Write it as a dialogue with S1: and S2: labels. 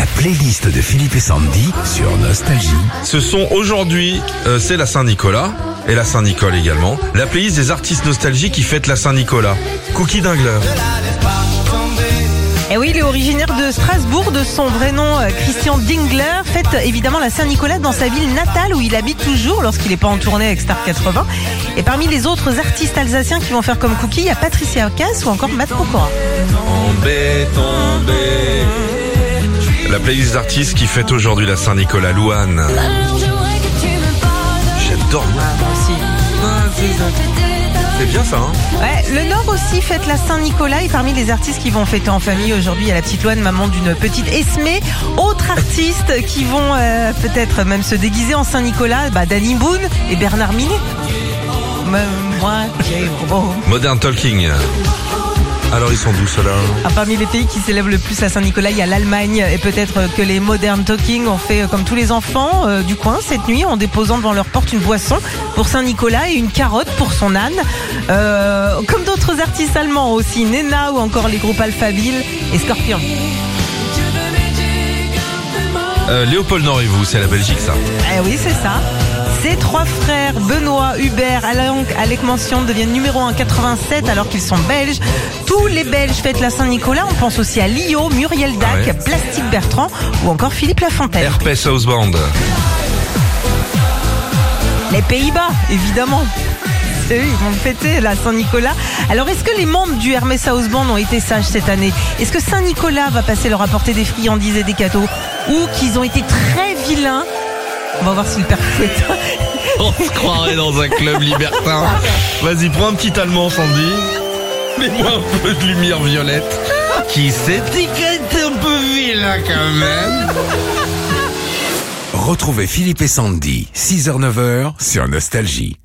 S1: La playlist de Philippe et Sandy sur Nostalgie.
S2: Ce sont aujourd'hui, euh, c'est la Saint-Nicolas et la Saint-Nicole également. La playlist des artistes nostalgiques qui fêtent la Saint-Nicolas. Cookie Dingler.
S3: Et oui, il est originaire de Strasbourg, de son vrai nom euh, Christian Dingler, fête évidemment la Saint-Nicolas dans sa ville natale où il habite toujours lorsqu'il n'est pas en tournée avec Star 80. Et parmi les autres artistes alsaciens qui vont faire comme Cookie, il y a Patricia Cass ou encore Matt Pokora.
S2: La playlist des artistes qui fêtent aujourd'hui la Saint-Nicolas. Louane. J'adore Louane. C'est bien ça, hein
S3: Ouais, le Nord aussi fête la Saint-Nicolas et parmi les artistes qui vont fêter en famille aujourd'hui, il y a la petite Loane, maman d'une petite Esmé. Autres artistes qui vont euh, peut-être même se déguiser en Saint-Nicolas, bah, Danny Boone et Bernard Minet.
S2: Modern Talking. Alors ils sont d'où ceux-là?
S3: Ah, parmi les pays qui célèbrent le plus la Saint-Nicolas, il y a l'Allemagne et peut-être que les Modern Talking ont fait comme tous les enfants euh, du coin cette nuit en déposant devant leur porte une boisson pour Saint-Nicolas et une carotte pour son âne. Euh, comme d'autres artistes allemands aussi, Nena ou encore les groupes Alphaville et Scorpion.
S2: euh, Léopold Nord et vous, c'est la Belgique ça?
S3: Eh oui, c'est ça. Ces trois frères, Benoît, Hubert, Alec, Alec Mention, deviennent numéro 1 87 alors qu'ils sont belges. Tous les Belges fêtent la Saint-Nicolas. On pense aussi à Lio, Muriel Dac,
S2: Ah ouais.
S3: Plastique Bertrand ou encore Philippe Lafontaine.
S2: Herpes House Band.
S3: Les Pays-Bas, évidemment. C'est eux, ils vont fêter la Saint-Nicolas. Alors, est-ce que les membres du Hermès House Band ont été sages cette année? Est-ce que Saint-Nicolas va passer leur apporter des friandises et des cadeaux? Ou qu'ils ont été très vilains On va voir si le père Fouette...
S2: On se croirait dans un club libertin. Vas-y, prends un petit allemand, Sandy. Mets-moi un peu de lumière violette. Qui s'est dit qu'elle était un peu vilain quand même.
S1: Retrouvez Philippe et Sandy, 6h-9h sur Nostalgie.